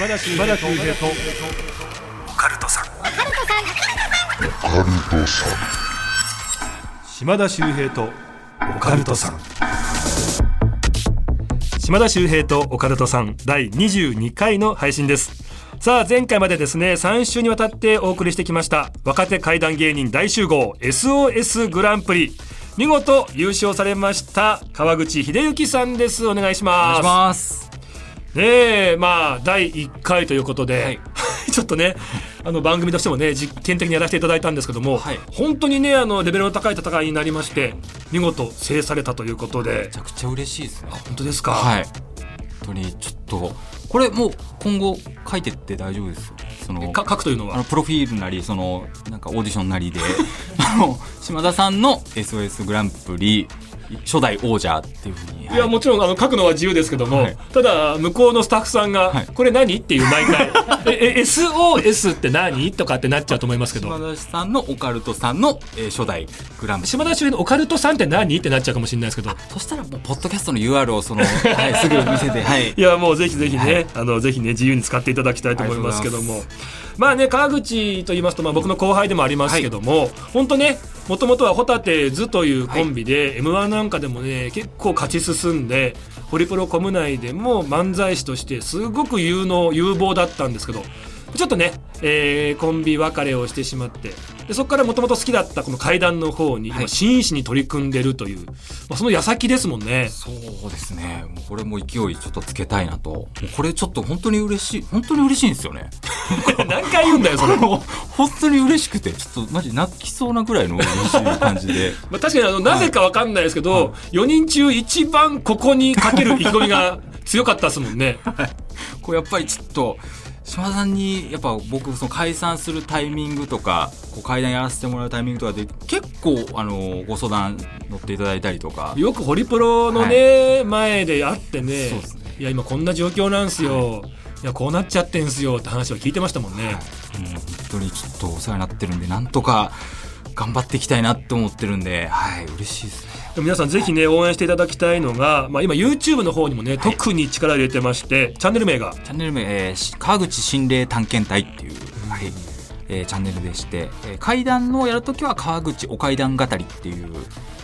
島田秀平と。オカルトさん。島田秀平とオカルトさん。島田秀平とオカルトさん。第22回の配信です。さあ前回までですね3週にわたってお送りしてきました若手怪談芸人大集合 SOS グランプリ。見事優勝されました川口秀幸さんです。お願いしお願いますします。ねえまあ第1回ということで、はい ちょっとねあの番組としてもね実験的にやらせていただいたんですけども、はい本当にねあのレベルの高い戦いになりまして見事制されたということでめちゃくちゃ嬉しいですね。本当ですか、はい。本当にちょっとこれもう今後書いてって大丈夫です？よ。そのか書くというのは？あのプロフィールなりそのなんかオーディションなりで あの島田さんの SOS グランプリ初代王者っていうふうに。いやもちろんあの書くのは自由ですけども、はいただ向こうのスタッフさんが「はいこれ何?」っていう毎回「ええ SOS って何?」とかってなっちゃうと思いますけど島田さんのオカルトさんの、えー初代グランプリ。島田秀平のオカルトさんって何ってなっちゃうかもしれないですけどそしたらもうポッドキャストの UR をその、はい、すぐ見せて、はい。いやもうぜひぜひね、はいあのぜひね自由に使っていただきたいと思いますけどもまあね川口と言いますとまあ僕の後輩でもありますけども、本当ねもともとはホタテズというコンビで、m 1なんかでもね結構勝ち進んでホリプロコム内でも漫才師としてすごく有能有望だったんですけどちょっとね、えーコンビ別れをしてしまってでそこからもともと好きだったこの階段の方に、はい今真摯に取り組んでるという、まあ、その矢先ですもんね。そうですね。もうこれも勢いちょっとつけたいなと。これちょっと本当に嬉しい。本当に嬉しいんですよね。何回言うんだよそれ。本当に嬉しくて、ちょっとマジ泣きそうなぐらいの嬉しい感じで。まあ、確かにあのなぜかわかんないですけど、4人中一番ここにかける意気込みが強かったですもんね。こうやっぱりちょっと、島田さんに、やっぱ僕、その解散するタイミングとか、こう階段やらせてもらうタイミングとかで、結構、あの、ご相談乗っていただいたりとか。よくホリプロのね、前で会ってねそうですねいや今こんな状況なんすよ、い、やこうなっちゃってんすよって話は聞いてましたもんね。もう本当にちょっとお世話になってるんで、なんとか頑張っていきたいなって思ってるんで、はい、嬉しいですね。皆さんぜひね応援していただきたいのが、まあ、今 YouTube の方にもね、特に力を入れてましてチャンネル名が。チャンネル名、えーし川口心霊探検隊っていう、はい。えーチャンネルでして、えー階段のやるときは川口お階段語りっていう、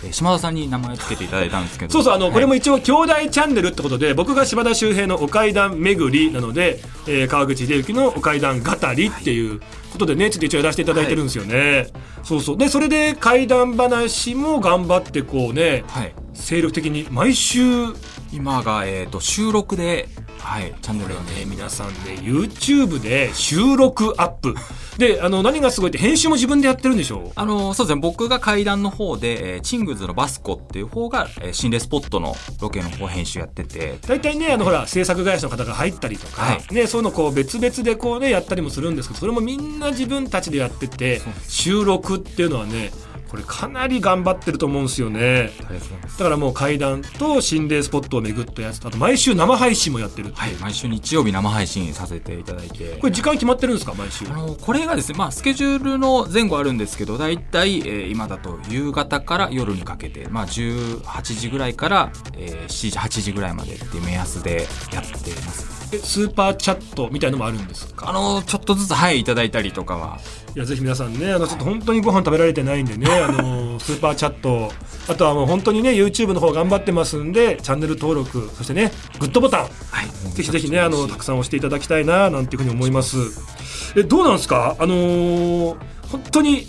えー島田さんに名前を付けていただいたんですけど。そうそうあの、はい。これも一応兄弟チャンネルってことで僕が島田秀平のお階段巡りなので、えー川口秀幸のお階段語りっていうことでねちょっと一応やらせていただいてるんですよね、そうそう。でそれで怪談話も頑張ってこうねはい、精力的に毎週。今が、えー、と収録で、はい、チャンネルをね皆さんね YouTube で収録アップであの何がすごいって編集も自分でやってるんでしょあのそうですね。僕が階段の方で、えーチングズのバスコっていう方が、えー心霊スポットのロケの方編集やってて。大体ねあのほら制作会社の方が入ったりとか、はい。ね、そういうのこう別々でこうねやったりもするんですけどそれもみんな自分たちでやってて収録っていうのはねこれかなり頑張ってると思うんですよね。だからもう階段と心霊スポットを巡ったやつとあと毎週生配信もやってるはい毎週日曜日生配信させていただいて。これ時間決まってるんですか毎週？あのこれがですね、まあ、スケジュールの前後あるんですけど大体、えー今だと夕方から夜にかけて、まあ、18時ぐらいから、えー7時8時ぐらいまでっていう目安でやってます。えスーパーチャットみたいのもあるんですか？あのちょっとずつはいいただいたりとかは。いやぜひ皆さんねあのちょっと本当にご飯食べられてないんでねあのスーパーチャット。あとはもう本当にね YouTube の方頑張ってますんでチャンネル登録そしてねグッドボタン。はい。ぜひぜひねあのたくさん押していただきたいななんていうふうに思います。えどうなんですか？あのー本当に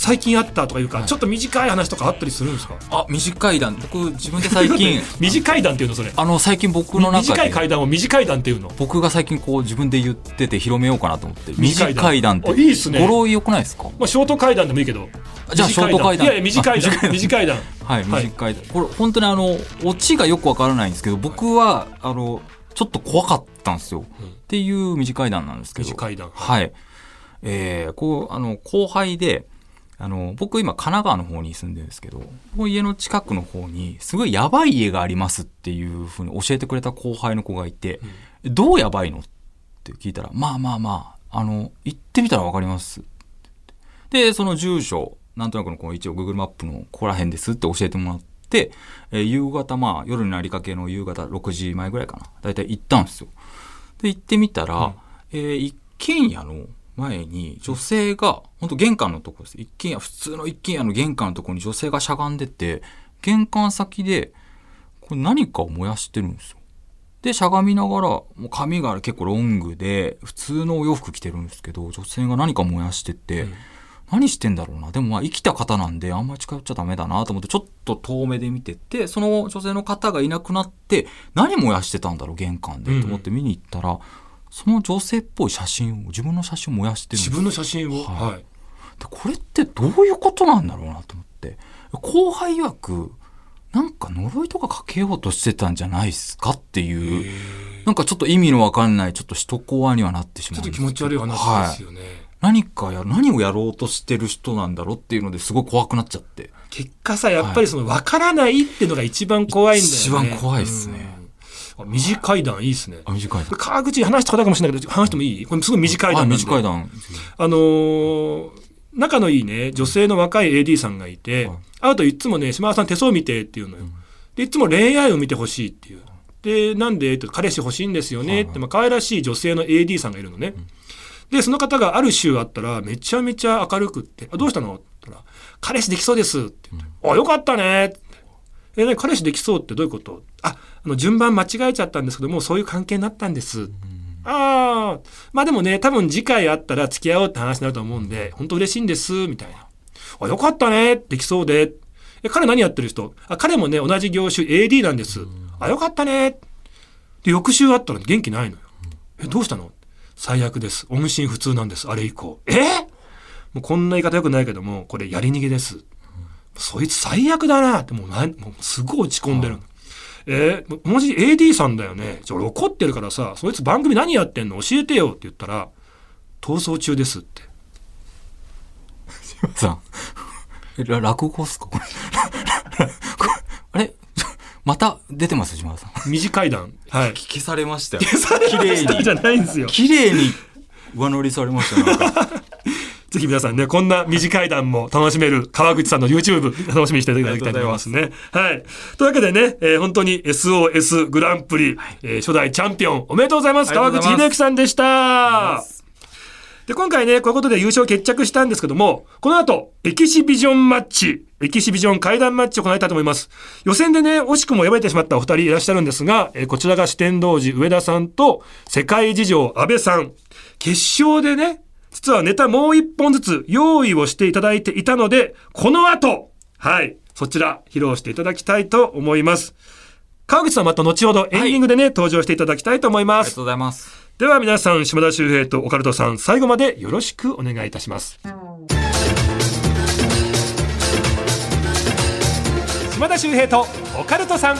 最近あったとかいうか、ちょっと短い話とかあったりするんですか？あ短い段。僕自分で最近。短い段っていうのそれ。あの最近僕の中で。短い階段を短い段っていうの？僕が最近こう自分で言ってて広めようかなと思って。短い段。って。あいいっすね。語呂良くないですか？まあショート階段でもいいけど。じゃあショート階段。いやいや短い段。あ短い段。短い段。はい、はい。短い、これ本当にあの、オチがよくわからないんですけど、僕は、あの、ちょっと怖かったんですよ。っていう短い談なんですけど。短い段。はい。えー、こう、あの、後輩で、あの、僕今神奈川の方に住んでるんですけど、この家の近くの方に、すごいやばい家がありますっていうふうに教えてくれた後輩の子がいて、どうやばいのって聞いたら、まあまあまあ、あの、行ってみたらわかります。で、その住所、なんとなくのこう一応 Google マップのここら辺ですって教えてもらって、えー夕方まあ夜になりかけの夕方6時前ぐらいかな。だいたい行ったんですよ。で、行ってみたら、うんえー一軒家の前に女性が、本当玄関のところです。一軒家、普通の一軒家の玄関のところに女性がしゃがんでて、玄関先で、これ何かを燃やしてるんですよ。で、しゃがみながら、もう髪が結構ロングで、普通のお洋服着てるんですけど、女性が何か燃やしてて、うん何してんだろうな。でもまあ生きた方なんで、あんまり近寄っちゃダメだなと思って、ちょっと遠目で見てて、その女性の方がいなくなって、何燃やしてたんだろう、玄関で。と思って見に行ったら、その女性っぽい写真を、自分の写真を燃やしてるんです。自分の写真を、はい。はい。でこれってどういうことなんだろうなと思って。後輩曰くなんか呪いとかかけようとしてたんじゃないですかっていうなんかちょっと意味のわかんないちょっと一コアにはなってしまうちょっと気持ち悪い話ですよね、何かや何をやろうとしてる人なんだろうっていうのですごい怖くなっちゃって。結果さやっぱりその分からないっていうのが一番怖いんだよね。一番怖いっすね短い段いいですね。あ短いこれ川口に話したことあるかもしれないけど話してもいい？これすごい短いはい段短い段。あのー仲のいいね女性の若い AD さんがいて、はい。会うといつもね島田さん手相見てっていうのよ、でいつも恋愛を見てほしいっていう。でなんで？彼氏欲しいんですよね。って、まあ可愛らしい女性の AD さんがいるのね、でその方がある週あったらめちゃめちゃ明るくって「あどうしたの?」って言ったら「彼氏できそうです」って言って「あよかったね」ってえ何彼氏できそうってどういうこと？ああの順番間違えちゃったんですけどもうそういう関係になったんです、ああまあでもね多分次回会ったら付き合おうって話になると思うんで本当嬉しいんですみたいな。あよかったねできそうで。え彼何やってる人？あ彼もね同じ業種 AD なんです。あよかったね。で翌週会ったら元気ないのよ。えどうしたの？最悪です。音信不通なんですあれ以降。え？もうこんな言い方よくないけどもこれやり逃げですそいつ最悪だなってもうなもうすごい落ち込んでるの。えー、もし AD さんだよね。じゃ怒ってるからさ、そいつ番組何やってんの？教えてよって言ったら、逃走中ですって。島田さんえら落語っすか？これ あれ？また出てます？島田さん短い段。はい。消されましたよ綺麗じゃないんですよ。綺麗に上乗りされましたよなんか ぜひ皆さんね、こんな短い段も楽しめる川口さんの YouTube 楽しみにしていただきたいと思いますね。はい。というわけでね、えー本当に SOS グランプリ、えー初代チャンピオンおめでとうございます。川口秀樹さんでした。で、今回ね、こういうことで優勝決着したんですけども、この後、エキシビジョンマッチ、エキシビジョン階段マッチを行いたいと思います。予選でね、惜しくも敗れてしまったお二人いらっしゃるんですが、えーこちらが四天王寺上田さんと、世界事情安倍さん。決勝でね、実はネタもう一本ずつ用意をしていただいていたので、この後、はい、そちら披露していただきたいと思います。川口さんまた後ほどエンディングでね、登場していただきたいと思いますありがと。うございますでは皆さん、島田秀平とオカルトさん、最後までよろしくお願いいたします。島田秀平とオカルトさん。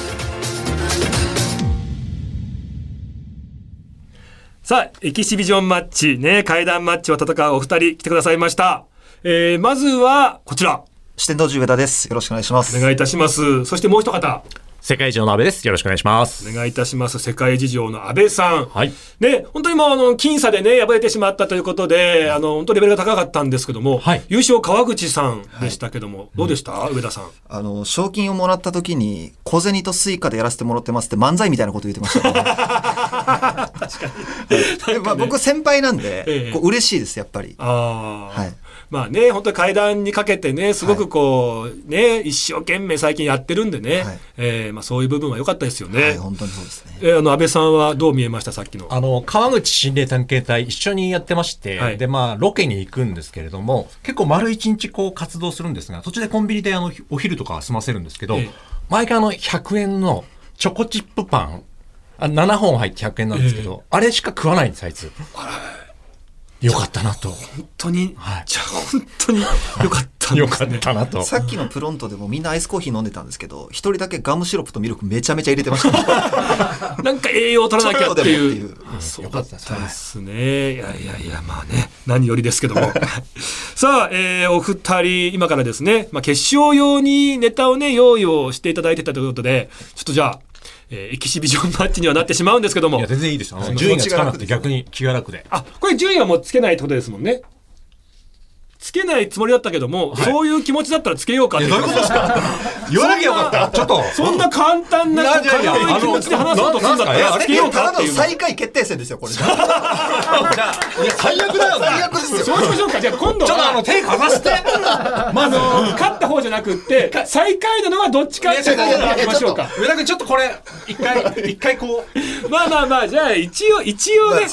さあ、エキシビジョンマッチ、ね、階段マッチを戦うお二人来てくださいました。えー、まずは、こちら、四天王寺上田です。よろしくお願いします。お願いいたします。そしてもう一方、世界事情の安倍です。よろしくお願いします。お願いいたします。世界事情の安倍さん。はい。ね、本当にもうあの僅差でね敗れてしまったということで、あの本当レベルが高かったんですけども、はい優勝川口さんでしたけども、どうでした、上田さん。あの、賞金をもらった時に、小銭とスイカでやらせてもらってますって漫才みたいなこと言ってました、ね。確かに。まあ僕先輩なんで、ええこう嬉しいです、やっぱり。ああ、はいまあね本当に階段にかけてねすごくこう、ね一生懸命最近やってるんでね、はいえーまあそういう部分は良かったですよね。はい、本当にそうですね。えーあの安倍さんはどう見えましたさっきの？あの、川口心霊探検隊一緒にやってまして、はいで、まあ、ロケに行くんですけれども、結構丸一日こう活動するんですが、途中でコンビニであの、お昼とかは済ませるんですけど、ええ毎回あの、100円のチョコチップパン、あ7本入って100円なんですけど、あれしか食わないんです、あいつ。よかったなと。本当に、はいじゃあ本当に良かったんでよかっすね。たなと。さっきのプロントでもみんなアイスコーヒー飲んでたんですけど、一人だけガムシロップとミルクめちゃめちゃ入れてました。なんか栄養を取らなきゃっていう。そうよかったですだですね。いやいやいや、まあね、何よりですけども。さあ、えーお二人、今からですね、まあ、決勝用にネタをね、用意をしていただいてたということで、ちょっとじゃあ、えーエキシビジョンマッチにはなってしまうんですけどもいや、。全然いいです。あの順位がつかなくて逆に気が楽で。あ、これ順位はもうつけないってことですもんね。つけないつもりだったけども、そういう気持ちだったらつけようかって。どういうことですか？言わなきゃよかった。ちょっと。そんな簡単な軽い気持ちで話そうとするんだったらつけようかっていうの。最下位決定戦ですよ、これ。いや最悪だよね最悪ですよ。そうしましょうか。じゃあ今度ちょっとあのは手かざして。あの勝った方じゃなくって最下位なのはどっちかっていうましょうか。上田君ちょっとこれ一回一回こう。まあまあまあじゃあ一応一応ね、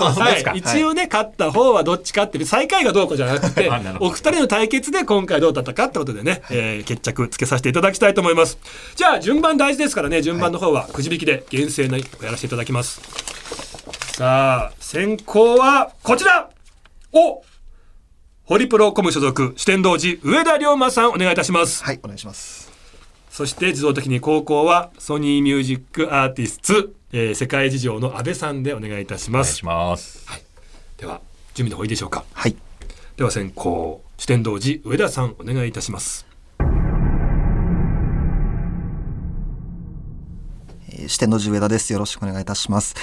一応ね勝った方はどっちかっていう最下位がどうかじゃなくて 二人の対決で今回どうだったかってことでね、えー決着つけさせていただきたいと思います。じゃあ順番大事ですからね順番の方はくじ引きで厳正なやらせていただきます。さあ先行はこちら。おホリプロコム所属四天王寺上田龍馬さんお願いいたします。はい、お願いします。そして自動的に高校はソニーミュージックアーティスツ、えー世界事情の安倍さんでお願いいたします。お願いします。では準備の方いいでしょうか。はい。では先行四天王寺上田さんお願いいたしますえー四天王寺上田です。よろしくお願いいたします。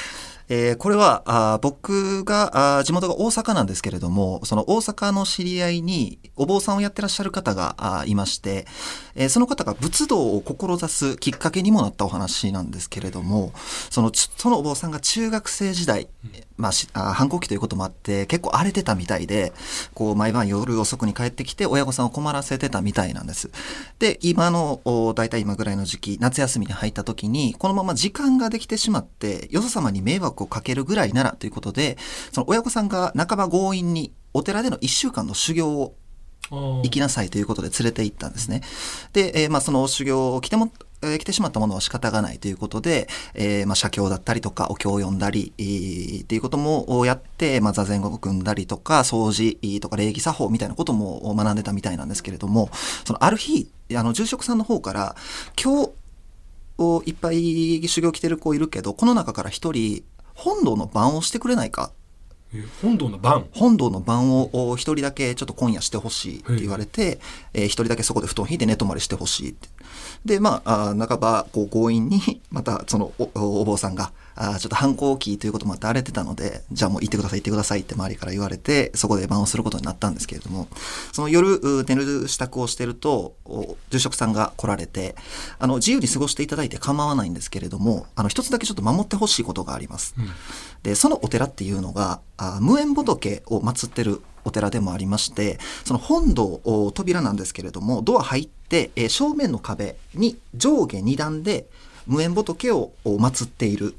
えーこれはあ僕があ地元が大阪なんですけれどもその大阪の知り合いにお坊さんをやってらっしゃる方があいまして、えーその方が仏道を志すきっかけにもなったお話なんですけれどもそのちそのお坊さんが中学生時代、まあ、しあ反抗期ということもあって結構荒れてたみたいでこう毎晩夜遅くに帰ってきて親御さんを困らせてたみたいなんです。で今の大体今ぐらいの時期夏休みに入った時にこのまま時間ができてしまってよそ様に迷惑をかけるぐらいならということでその親御さんが半ば強引にお寺での1週間の修行を行きなさいということで連れて行ったんですね。で、えーまあ、その修行を来ても、えー来てしまったものは仕方がないということで、えーまあ、写経だったりとかお経を読んだり、えーっていうこともやって、まあ、座禅を組んだりとか掃除とか礼儀作法みたいなことも学んでたみたいなんですけれどもそのある日あの住職さんの方から今日おいっぱい修行来てる子いるけどこの中から一人本堂の番をしてくれないか本堂の番？本堂の番をお一人だけちょっと今夜してほしいって言われて、えー一人だけそこで布団引いて寝泊まりしてほしいって。で、まあ、半ばこう強引に、またそのお坊さんが、あーちょっと反抗期ということもあって荒れてたので、じゃあもう行ってください行ってくださいって周りから言われて、そこで番をすることになったんですけれども、その夜う寝る支度をしてると、お住職さんが来られて、あの、自由に過ごしていただいて構わないんですけれども、あの、一つだけちょっと守ってほしいことがあります。でそのお寺っていうのがあ無縁仏を祀ってるお寺でもありましてその本堂お扉なんですけれどもドア入って、えー正面の壁に上下2段で無縁仏をお祀っているう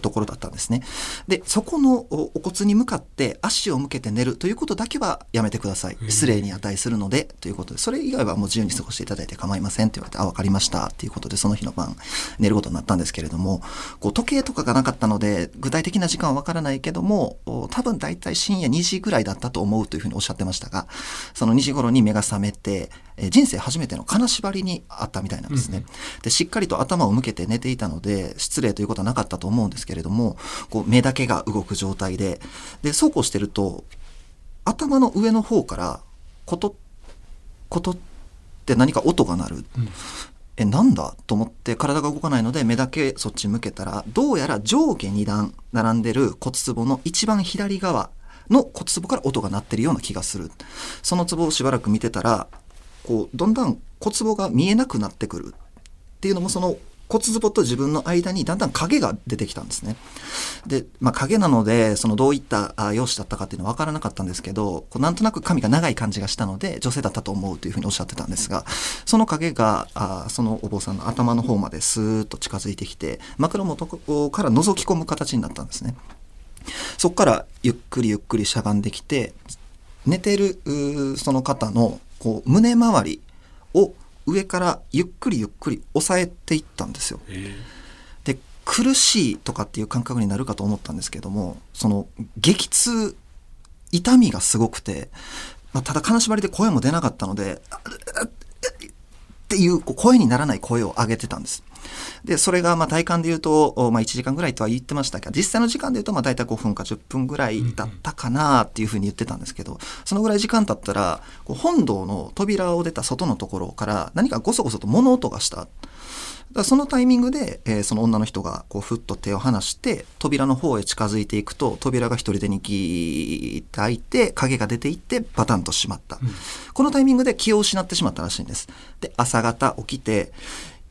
ところだったんですね。でそこのおお骨に向かって足を向けて寝るということだけはやめてください。失礼に値するのでということで。それ以外はもう自由に過ごしていただいて構いません。って言われてあ分かりました。っていうことでその日の晩寝ることになったんですけれどもこう時計とかがなかったので具体的な時間は分からないけどもお多分大体深夜2時ぐらいだったと思うというふうにおっしゃってましたがその2時頃に目が覚めてえー人生初めての金縛りにあったみたいなんですね。でしっかりと頭を向けて寝ていたので失礼ということはなかったと思うんですけれどもこう目だけが動く状態ででそうこうしてると頭の上の方からコトッコトッって何か音が鳴る。えなんだ？と思って体が動かないので目だけそっち向けたらどうやら上下2段並んでる骨壺の一番左側の骨壺から音が鳴ってるような気がする。その壺をしばらく見てたらこうどんどん骨壺が見えなくなってくる。っていうのもその骨壺と自分の間にだんだん影が出てきたんですね。で、まあ、影なのでそのどういった容姿だったかっていうのは分からなかったんですけどこうなんとなく髪が長い感じがしたので女性だったと思うというふうにおっしゃってたんですがその影があそのお坊さんの頭の方までスーッと近づいてきて枕元から覗き込む形になったんですね。そこからゆっくりゆっくりしゃがんできて寝てるその方のこう胸周りを上からゆっくりゆっくり押さえていったんですよ。で苦しいとかっていう感覚になるかと思ったんですけどもその激痛痛みがすごくて、まあ、ただ金縛りで声も出なかったのでっていう声にならない声を上げてたんです。でそれがまあ体感で言うと、おまあ、1時間ぐらいとは言ってましたが実際の時間で言うとまあ大体5分か10分ぐらいだったかなっていうふうに言ってたんですけどそのぐらい時間経ったらこう本堂の扉を出た外のところから何かゴソゴソと物音がした。らそのタイミングで、えーその女の人がこうふっと手を離して扉の方へ近づいていくと扉が一人でにギーって開いて影が出ていってバタンと閉まった、このタイミングで気を失ってしまったらしいんです。で朝方起きて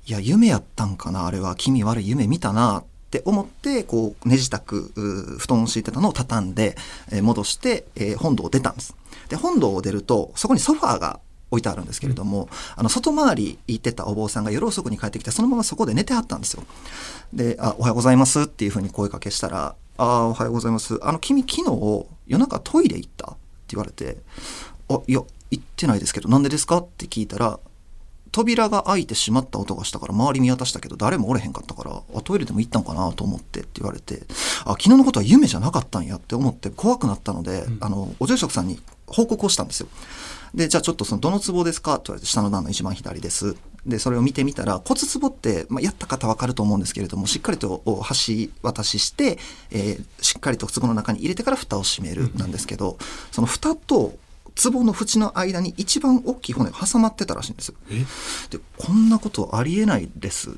いや夢やったんかなあれは気味悪い夢見たなって思ってこう寝支度う布団を敷いてたのを畳んで、えー戻して、えー本堂を出たんですで本堂を出るとそこにソファーが置いてあるんですけれども、あの外回り行ってたお坊さんが夜遅くに帰ってきてそのままそこで寝てはったんですよで「あおはようございます」っていうふうに声かけしたら「ああおはようございますあの君昨日夜中トイレ行った?」って言われて「あいや行ってないですけどなんでですか?」って聞いたら扉が開いてしまった音がしたから周り見渡したけど誰もおれへんかったからあトイレでも行ったんかなと思ってって言われてあ昨日のことは夢じゃなかったんやって思って怖くなったので、あのお住職さんに報告をしたんですよ。でじゃあちょっとそのどの壺ですかって言われて下の段の一番左です。でそれを見てみたら骨壺って、まあ、やった方わかると思うんですけれどもしっかりとお橋渡しして、えーしっかりと壺の中に入れてから蓋を閉めるなんですけど、その蓋と壺の縁の間に一番大きい骨が挟まってたらしいんですよ。でこんなことありえないです。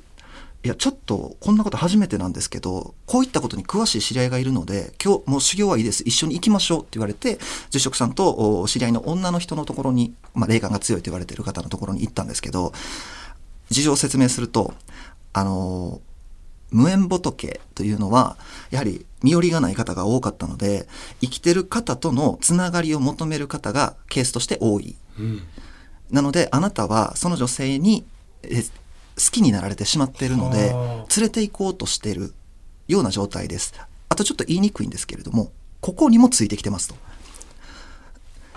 いやちょっとこんなこと初めてなんですけどこういったことに詳しい知り合いがいるので今日もう修行はいいです一緒に行きましょうって言われて住職さんとお知り合いの女の人のところに、まあ、霊感が強いと言われている方のところに行ったんですけど事情を説明するとあの無縁仏というのはやはり身寄りがない方が多かったので生きてる方とのつながりを求める方がケースとして多い。うん。なのであなたはその女性にえ好きになられてしまっているのではあ連れて行こうとしているような状態です。あとちょっと言いにくいんですけれどもここにもついてきてますと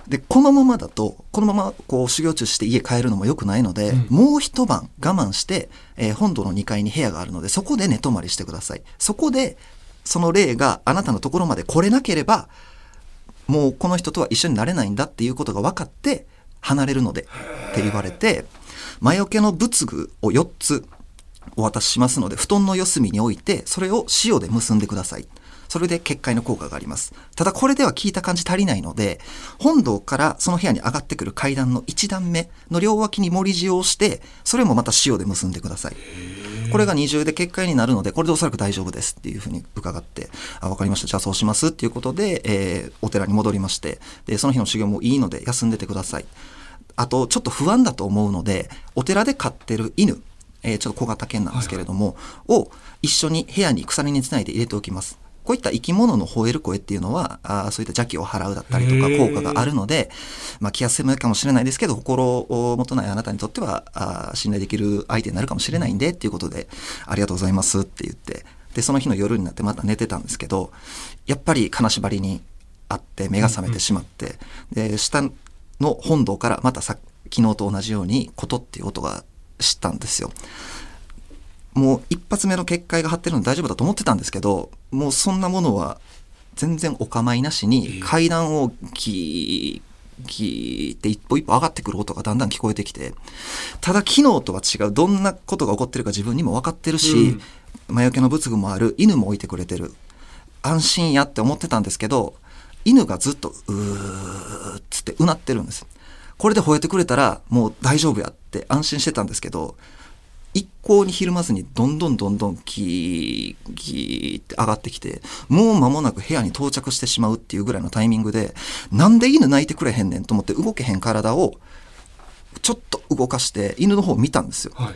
でこのままだとこのままこう修行中して家帰るのも良くないので、うん。もう一晩我慢して、えー本堂の2階に部屋があるのでそこで寝泊まりしてください。そこでその霊があなたのところまで来れなければもうこの人とは一緒になれないんだっていうことが分かって離れるのでって言われて魔除けの仏具を4つお渡ししますので布団の四隅に置いてそれを塩で結んでくださいそれで結界の効果があります。ただこれでは聞いた感じ足りないので本堂からその部屋に上がってくる階段の1段目の両脇に盛り塩をしてそれもまた塩で結んでください。これが二重で結界になるのでこれでおそらく大丈夫ですっていうふうに伺ってあ分かりました。じゃあそうしますっていうことで、えーお寺に戻りましてでその日の修行もいいので休んでてください。あとちょっと不安だと思うのでお寺で飼ってる犬、えーちょっと小型犬なんですけれども、を一緒に部屋に鎖につないで入れておきますこういった生き物の吠える声っていうのはあーそういった邪気を払うだったりとか効果があるので、まあ、気休めかもしれないですけど心をもとないあなたにとってはあー信頼できる相手になるかもしれないんでっていうことでありがとうございますって言ってでその日の夜になってまた寝てたんですけどやっぱり金縛りにあって目が覚めてしまって、で下の本堂からまたさ昨日と同じように「こと」っていう音がしたんですよ。もう一発目の結界が張ってるので大丈夫だと思ってたんですけどもうそんなものは全然お構いなしに階段をギーギーって一歩一歩上がってくる音がだんだん聞こえてきてただ昨日とは違うどんなことが起こってるか自分にも分かってるし、魔除けの仏具もある犬も置いてくれてる。安心やって思ってたんですけど犬がずっとうーっつってうなってるんです。これで吠えてくれたらもう大丈夫やって安心してたんですけど一向にひるまずにどんどんどんどんキーギーって上がってきてもう間もなく部屋に到着してしまうっていうぐらいのタイミングでなんで犬泣いてくれへんねんと思って動けへん体をちょっと動かして犬の方を見たんですよ。はい。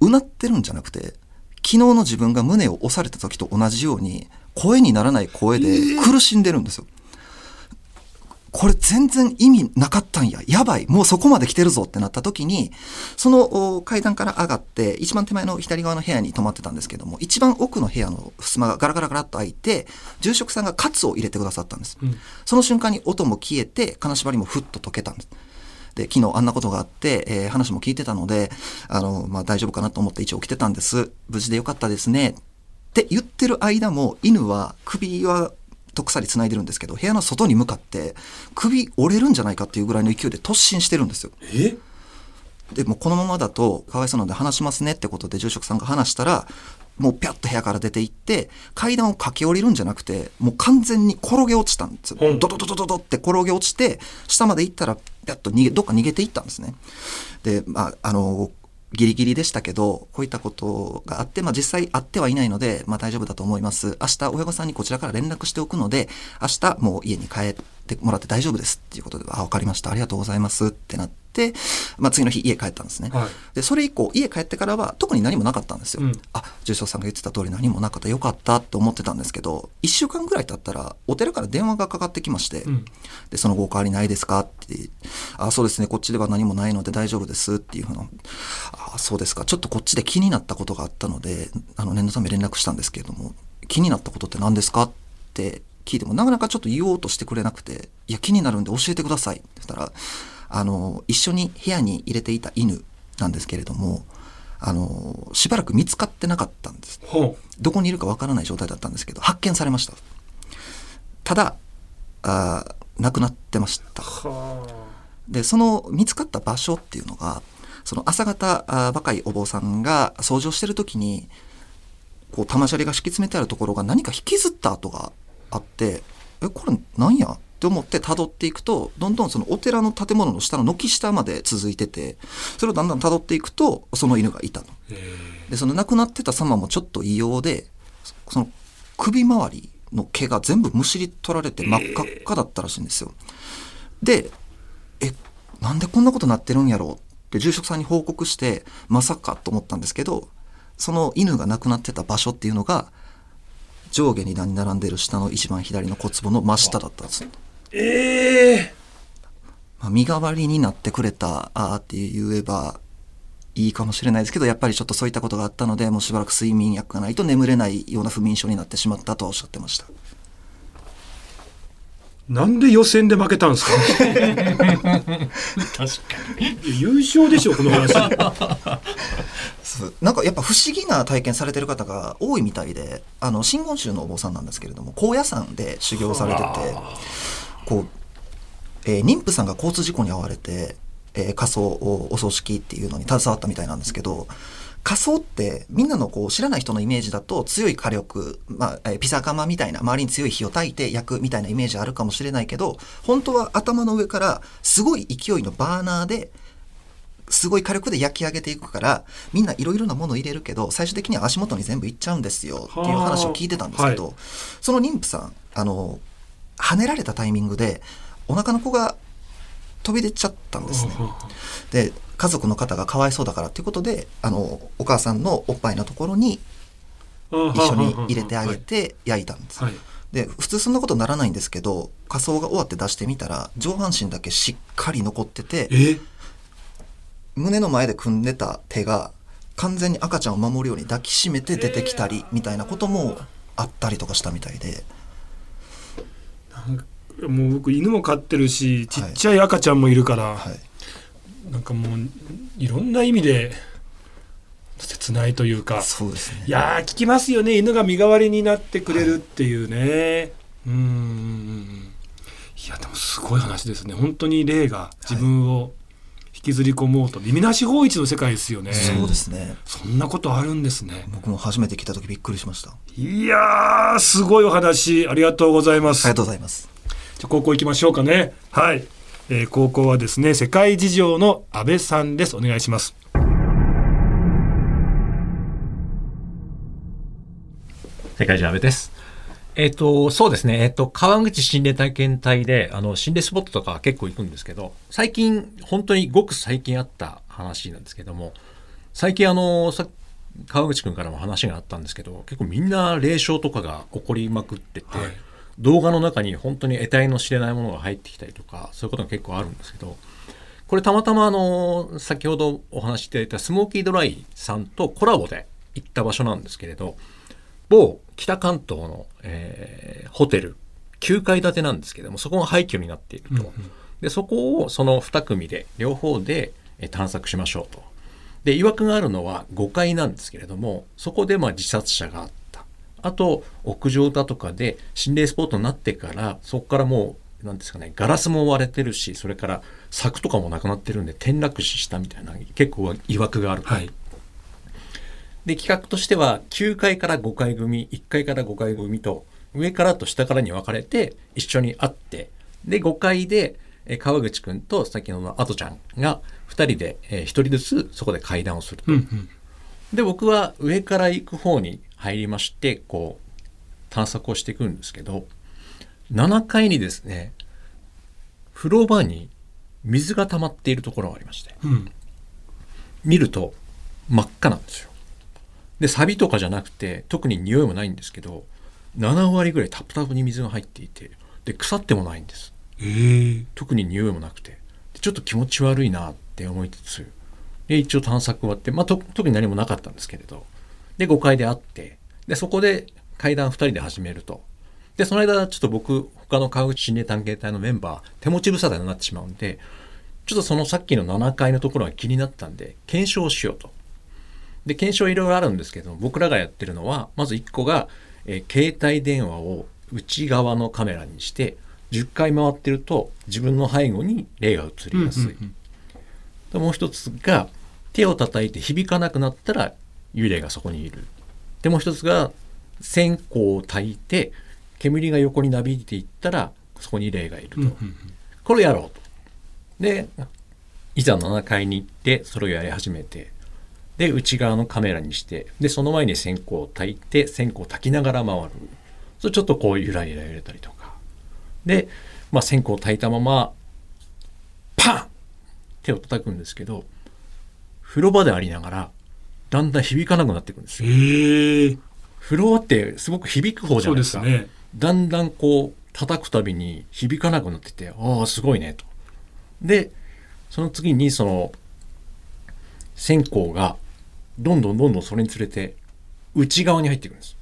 うなってるんじゃなくて昨日の自分が胸を押された時と同じように声にならない声で苦しんでるんですよ。これ全然意味なかったんや。やばい。もうそこまで来てるぞってなった時に、そのお階段から上がって、一番手前の左側の部屋に泊まってたんですけども、一番奥の部屋の襖がガラガラガラっと開いて、住職さんがカツを入れてくださったんです。うんその瞬間に音も消えて、金縛りもふっと解けたんです。で、昨日あんなことがあって、えー話も聞いてたので、あの、まあ、大丈夫かなと思って一応起きてたんです。無事でよかったですね。って言ってる間も、犬は首は、と鎖繋いでるんですけど、部屋の外に向かって、首折れるんじゃないかっていうぐらいの勢いで突進してるんですよ。えでもこのままだとかわいそうなので話しますねってことで住職さんが話したらもうピャッと部屋から出て行って階段を駆け下りるんじゃなくてもう完全に転げ落ちたんですよ、うんドドドドドドって転げ落ちて下まで行ったらピャッと逃げどっか逃げていったんですねでまああのギリギリでしたけど、こういったことがあって、まあ実際あってはいないので、まあ大丈夫だと思います。明日親御さんにこちらから連絡しておくので、明日もう家に帰ってもらって大丈夫ですっていうことで、あ、わかりました。ありがとうございますってなって、まあ次の日家帰ったんですね。はいで、それ以降家帰ってからは特に何もなかったんですよ。うんあ、住職さんが言ってた通り何もなかったよかったって思ってたんですけど、1週間ぐらい経ったらお寺から電話がかかってきまして、うんで、その後お変わりないですかって、あ、そうですね、こっちでは何もないので大丈夫ですっていうふうな、あ、そうですか、ちょっとこっちで気になったことがあったので、あの、念のため連絡したんですけれども、気になったことって何ですかって聞いても、なかなかちょっと言おうとしてくれなくて、いや、気になるんで教えてくださいって言ったら、あの、一緒に部屋に入れていた犬なんですけれども、あの、しばらく見つかってなかったんです。ほどこにいるかわからない状態だったんですけど、発見されました。ただ、あー亡くなってました。で、その見つかった場所っていうのが、その朝方、あー若いお坊さんが掃除をしてる時に、こう、玉砂利が敷き詰めてあるところが何か引きずった跡があって、え、これなんや？って思って辿っていくと、どんどんそのお寺の建物の下の軒下まで続いてて、それをだんだん辿っていくと、その犬がいたと。で、その亡くなってた様もちょっと異様で、その首周りの毛が全部むしり取られて真っ赤っかだったらしいんですよ。で、え、なんでこんなことなってるんやろう？って住職さんに報告して、まさかと思ったんですけど、その犬が亡くなってた場所っていうのが、上下に並んでる下の一番左の骨壺の真下だったんです。ええまあ、身代わりになってくれたあーって言えばいいかもしれないですけどやっぱりちょっとそういったことがあったのでもうしばらく睡眠薬がないと眠れないような不眠症になってしまったとおっしゃってましたなんで予選で負けたんですか？確かに。いや優勝でしょこの話。なんかやっぱ不思議な体験されてる方が多いみたいであの真言宗のお坊さんなんですけれども高野山で修行されててこう、えー妊婦さんが交通事故に遭われて、えー火葬をお葬式っていうのに携わったみたいなんですけど火葬ってみんなのこう知らない人のイメージだと強い火力、まあ、えーピザ窯みたいな周りに強い火を焚いて焼くみたいなイメージあるかもしれないけど本当は頭の上からすごい勢いのバーナーですごい火力で焼き上げていくからみんないろいろなものを入れるけど最終的には足元に全部いっちゃうんですよっていう話を聞いてたんですけど、はその妊婦さんあの跳ねられたタイミングでお腹の子が飛び出ちゃったんですね。で家族の方がかわいそうだからっていうことであのお母さんのおっぱいのところに一緒に入れてあげて焼いたんです。はい。で普通そんなことならないんですけど火葬が終わって出してみたら上半身だけしっかり残っててえ？胸の前で組んでた手が完全に赤ちゃんを守るように抱きしめて出てきたりみたいなこともあったりとかしたみたいで、もう僕犬も飼ってるしちっちゃい赤ちゃんもいるから、はい、なんかもういろんな意味で切ないというかそうですね。いやー聞きますよね。犬が身代わりになってくれるっていうね、うーんいやでもすごい話ですね。本当に霊が自分を引きずり込もうと。耳なし法一の世界ですよね。そうですね。そんなことあるんですね。僕も初めて聞いた時びっくりしました。あいやーすごいお話。ありがとうございます。りがとうございます。じゃあ高校行きましょうかね。はい、えー高校はですね世界事情の安倍さんですお願いします世界中安倍です。えっ、と、そうですね。えっ、と、川口心霊体験隊で、あの、心霊スポットとか結構行くんですけど、最近、本当にごく最近あった話なんですけども、最近あの、さ川口くんからも話があったんですけど、結構みんな霊障とかが起こりまくってて、はい動画の中に本当に得体の知れないものが入ってきたりとか、そういうことが結構あるんですけど、これたまたまあの、先ほどお話しいただいたスモーキードライさんとコラボで行った場所なんですけれど、某北関東の、えーホテル9階建てなんですけどもそこが廃墟になっていると、でそこをその2組で両方でえー探索しましょうと。で曰くがあるのは5階なんですけれどもそこでまあ自殺者があったあと屋上だとかで心霊スポットになってからそこからもうなんですかねガラスも割れてるしそれから柵とかもなくなってるんで転落死したみたいな結構曰くがある。と、はい。で企画としては9階から5階組1階から5階組と上からと下からに分かれて一緒に会ってで5階で、えー川口くんと先ほどのアトちゃんが2人で、え1人ずつそこで階段をすると。うんうん。で僕は上から行く方に入りましてこう探索をしていくんですけど7階にですね風呂場に水が溜まっているところがありましてうん。見ると真っ赤なんですよ。でサビとかじゃなくて特に匂いもないんですけど7割ぐらいタプタプに水が入っていてで腐ってもないんです。ええ。特に匂いもなくて。でちょっと気持ち悪いなって思いつつで一応探索終わって、まあ、と特に何もなかったんですけれどで5階で会ってでそこで階段2人で始めると。でその間ちょっと僕他の川口心霊探検隊のメンバー手持ち無沙汰になってしまうんでちょっとそのさっきの7階のところが気になったんで検証しようと。で検証いろいろあるんですけど僕らがやってるのはまず1個が、えー携帯電話を内側のカメラにして10回回ってると自分の背後に霊が映りやすい、でもう一つが手を叩いて響かなくなったら幽霊がそこにいる。でもう一つが線香を焚いて煙が横になびいていったらそこに霊がいると、うんうんこれをやろうと。でいざ7階に行ってそれをやり始めてで内側のカメラにしてでその前に線香を焚いて線香を焚きながら回る。それちょっとこうゆらゆら揺れたりとか。で、まあ、線香を焚いたままパン手を叩くんですけど風呂場でありながらだんだん響かなくなっていくんですよええ風呂場ってすごく響く方じゃないですかですねだんだんこう叩くたびに響かなくなっててああすごいねと。でその次にその線香がどんどんどんどんそれにつれて内側に入っていくんです。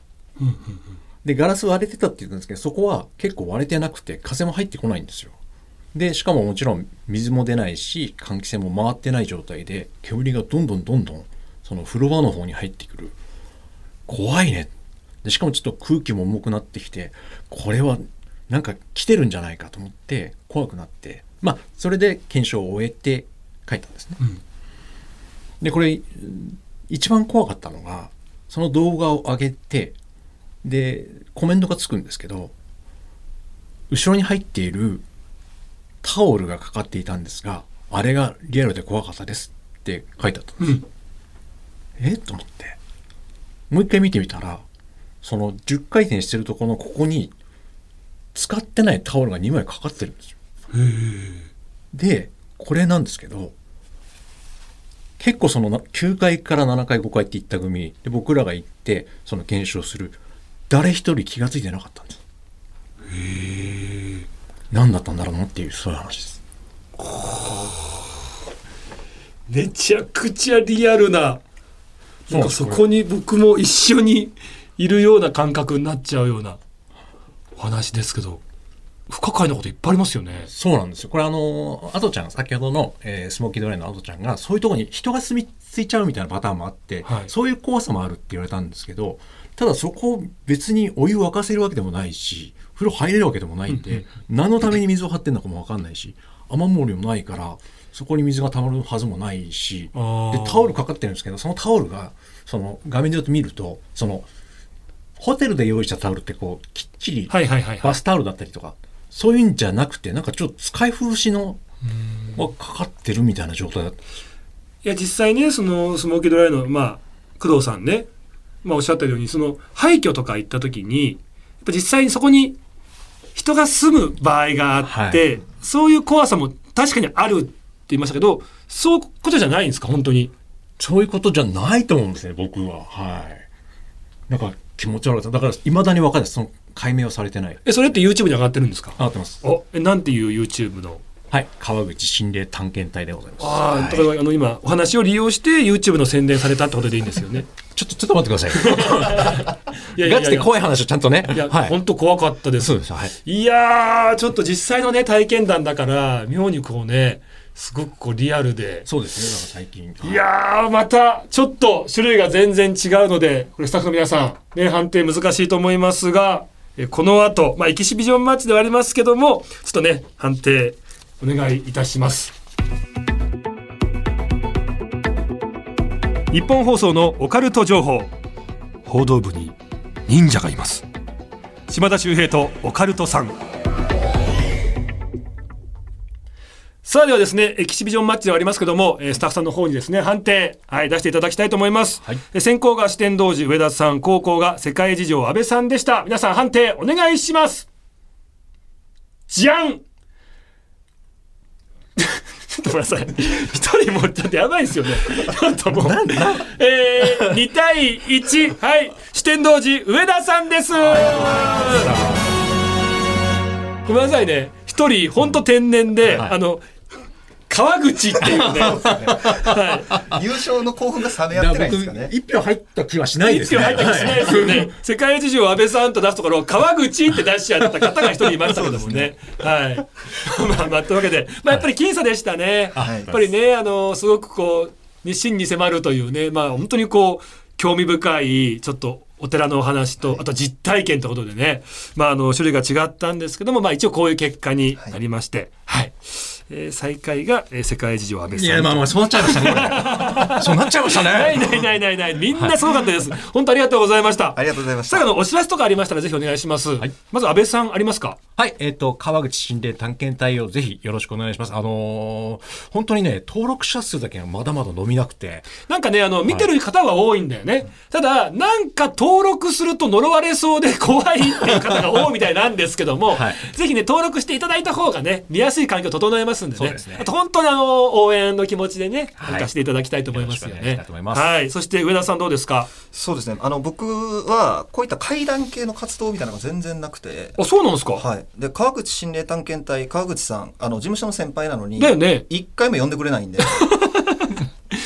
でガラス割れてたって言うんですけどそこは結構割れてなくて風も入ってこないんですよ。でしかももちろん水も出ないし換気扇も回ってない状態で煙がどんどんどんどんその風呂場の方に入ってくる。怖いね。でしかもちょっと空気も重くなってきてこれはなんか来てるんじゃないかと思って怖くなって。まあそれで検証を終えて帰ったんですね。うん。でこれうん一番怖かったのがその動画を上げてでコメントがつくんですけど後ろに入っているタオルがかかっていたんですがあれがリアルで怖かったですって書いてあったんです、え？と思って。もう一回見てみたらその10回転してるところのここに使ってないタオルが2枚かかってるんですよ。でこれなんですけど結構そのな9階から7階5階って行った組で僕らが行ってその検証する誰一人気が付いてなかったんです。何だったんだろうなっていうそういう話です。めちゃくちゃリアルななんかそこに僕も一緒にいるような感覚になっちゃうようなお話ですけど不可解なこといっぱいありますよね。そうなんですよ。これあのアトちゃん先ほどの、えースモーキードライのアトちゃんがそういうところに人が住み着いちゃうみたいなパターンもあって、はい。そういう怖さもあるって言われたんですけどただそこを別にお湯を沸かせるわけでもないし風呂入れるわけでもないんで、何のために水を張ってんのかも分かんないし雨漏りもないからそこに水が溜まるはずもないしでタオルかかってるんですけどそのタオルがその画面で見るとそのホテルで用意したタオルってこうきっちり。バスタオルだったりとかそういうんじゃなくてなんかちょっと使い古しのがかかってるみたいな状態だった。いや実際ねそのスモーキードライの、まあ、工藤さんね、まあ、おっしゃったようにその廃墟とか行った時にやっぱ実際にそこに人が住む場合があって、はそういう怖さも確かにあるって言いましたけどそういうことじゃないんですか？本当に。そういうことじゃないと思うんですね僕は。はい。なんか気持ち悪かっただからいまだに分かんない。ですその解明はされてない。えそれって YouTube に上がってるんですか？あってます。おえなんていう YouTube の？はい。川口心霊探検隊でございます。ああ、はい。だからあの今お話を利用して YouTube の宣伝されたってことでいいんですよね。ちょっとちょっと待ってください。いや。ガチで怖い話をちゃんとね。いや、はい。本当怖かったです。そうです。はい。いやー、ちょっと実際のね、体験談だから、妙にこうね、すごくこうリアルで。そうですねだから最近いやー、また、ちょっと種類が全然違うので、これスタッフの皆さん、ね、判定難しいと思いますが、えこの後、まあ、エキシビジョンマッチではありますけども、ちょっとね、判定、お願いいたします。日本放送のオカルト情報。報道部に忍者がいます。島田秀平とオカルトさん。さあではですね、エキシビジョンマッチではありますけども、えースタッフさんの方にですね、判定、はい、出していただきたいと思います。はいえー先行が四天王寺上田さん、後攻が世界事情安倍さんでした。皆さん判定お願いします。じゃん ちょっとごめんなさい。一人もうちょっとやばいですよね。ちょっともう。えー、2対1。はい。四天王寺上田さんです。ごめんなさいね。一人、ほんと天然で、あの、川口っていうね。は優勝の興奮が冷め合ってないんですかね。一票入った気はしないい。ですね。一票入った気しないですよね。世界事情安倍さんと出すところを川口って出しちゃった方が一人いましたけどもね。はい。まあまあ、というわけで、まあやっぱり僅差でしたね。はいやっぱりね、あの、すごくこう、日清に迫るというね、まあ本当にこう、興味深い、ちょっと、お寺のお話と、あと実体験ということでね、まああの、種類が違ったんですけども、まあ一応こういう結果になりまして、はい。えー最下位が、えー世界事情安倍さん。いや、まあまあ、そうなっちゃいましたね。そうなっちゃいましたないね。ないないないない。みんなすごかったです。本当ありがとうございました。ありがとうございましたさあ、あの、お知らせとかありましたらぜひお願いします。いまず安倍さんありますか？はい、えっ、と、川口心霊探検隊をぜひよろしくお願いします。あのー本当にね、登録者数だけはまだまだ伸びなくて、なんかね、あの、見てる方は多いんだよね。ただ、なんか登録すると呪われそうで 怖いっていう方が多いみたいなんですけども、はいぜひね、登録していただいた方がね、見やすい環境整えますんでね。そうですねあと、本当にあの、応援の気持ちでね、はい参加していただきたいと思いますよねはい。そして、上田さんどうですか？そうですね。あの、僕は、こういった怪談系の活動みたいなのが全然なくて、あ、そうなんですか？はい。で、川口心霊探検隊、川口さん、あの、事務所の先輩なのに、だよね。一回も呼んでくれないんで。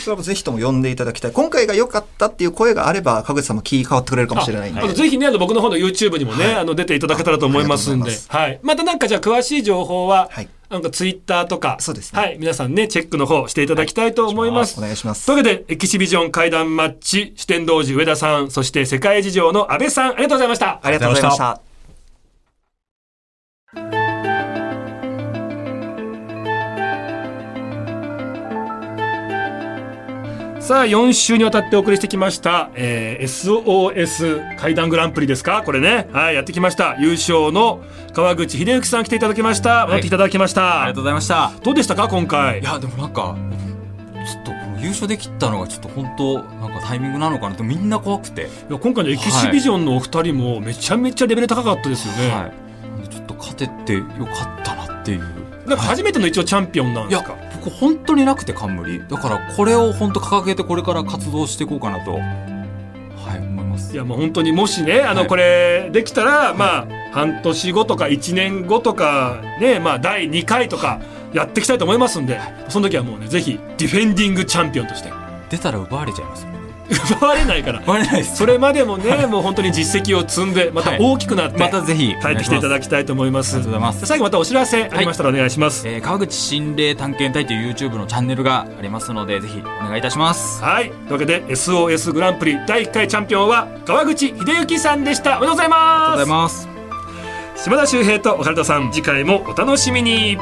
それはぜひとも呼んでいただきたい。今回が良かったっていう声があれば、川口さんも気変わってくれるかもしれないんで。あとぜひね、あの僕の方の YouTube にもね、はいあの出ていただけたらと思いますんで、はい。またなんかじゃあ詳しい情報は、はいなんか Twitter とか、そうですねはい、皆さんね、チェックの方していただきたいと思います。お願いしますというわけで、エキシビジョン会談マッチ、四天王寺上田さん、そして世界事情の安倍さん、ありがとうございました。ありがとうございました。さあ、4週にわたってお送りしてきました、えー SOS 会談グランプリですか？これね。はい、やってきました。優勝の川口秀幸さん来ていただきました。戻っていただきました。ありがとうございましたどうでしたか今回？い。やでもなんかちょっとこの優勝できたのがちょっと本当なんかタイミングなのかなってみんな怖くていや今回のエキシビジョンのお二人もめちゃめちゃレベル高かったですよね。はいちょっと勝ててよかったなっていうなんか初めての一応チャンピオンなんですか？僕本当になくて冠。だからこれを本当掲げてこれから活動していこうかなと。はい思います。いやもう本当にもしねあのはいこれできたら、まあ半年後とか1年後とかねまあ第2回とかやっていきたいと思いますんでその時はもうねぜひディフェンディングチャンピオンとして。出たら奪われちゃいますよ。ね奪われないから。奪われないです。それまでもねもう本当に実績を積んでまたはい。大きくなってまたぜひ帰ってきていただききたいと思います。ありがとうございます。最後またお知らせありましたらお願いします、えー川口心霊探検隊という YouTube のチャンネルがありますのでぜひお願いいたします。はい。というわけで SOS グランプリ第1回チャンピオンは川口秀幸さんでした。おめでとうございありがとうます。ございます。島田秀平と岡田さん、次回もお楽しみに。